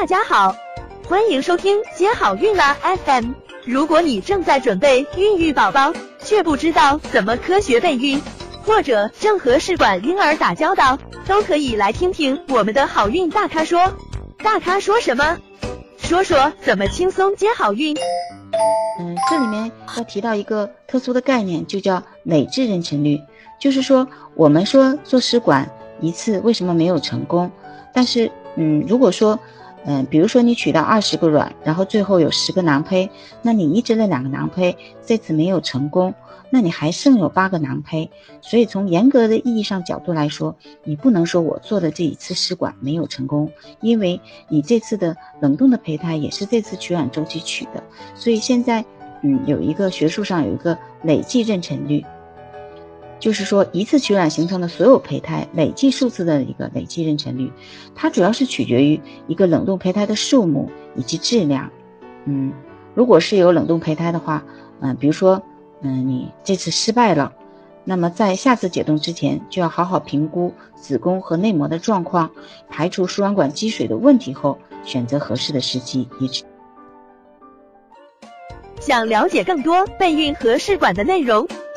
大家好，欢迎收听接好运啦 FM。如果你正在准备孕育宝宝，却不知道怎么科学备孕，或者正和试管婴儿打交道，都可以来听听我们的好运大咖说。大咖说什么？说说怎么轻松接好运。嗯，这里面要提到一个特殊的概念，就叫累计妊娠率。就是说，我们说做试管一次为什么没有成功？但是，嗯，如果说，嗯，比如说你取到二十个卵，然后最后有十个囊胚，那你移植了两个囊胚，这次没有成功，那你还剩有八个囊胚。所以从严格的意义上角度来说，你不能说我做的这一次试管没有成功，因为你这次的冷冻的胚胎也是这次取卵周期取的。所以现在，嗯，有一个学术上有一个累计妊娠率。就是说，一次取卵形成的所有胚胎累计数字的一个累计妊娠率，它主要是取决于一个冷冻胚胎的数目以及质量。嗯，如果是有冷冻胚胎的话，嗯，比如说，嗯，你这次失败了，那么在下次解冻之前，就要好好评估子宫和内膜的状况，排除输卵管积水的问题后，选择合适的时机移植。想了解更多备孕和试管的内容。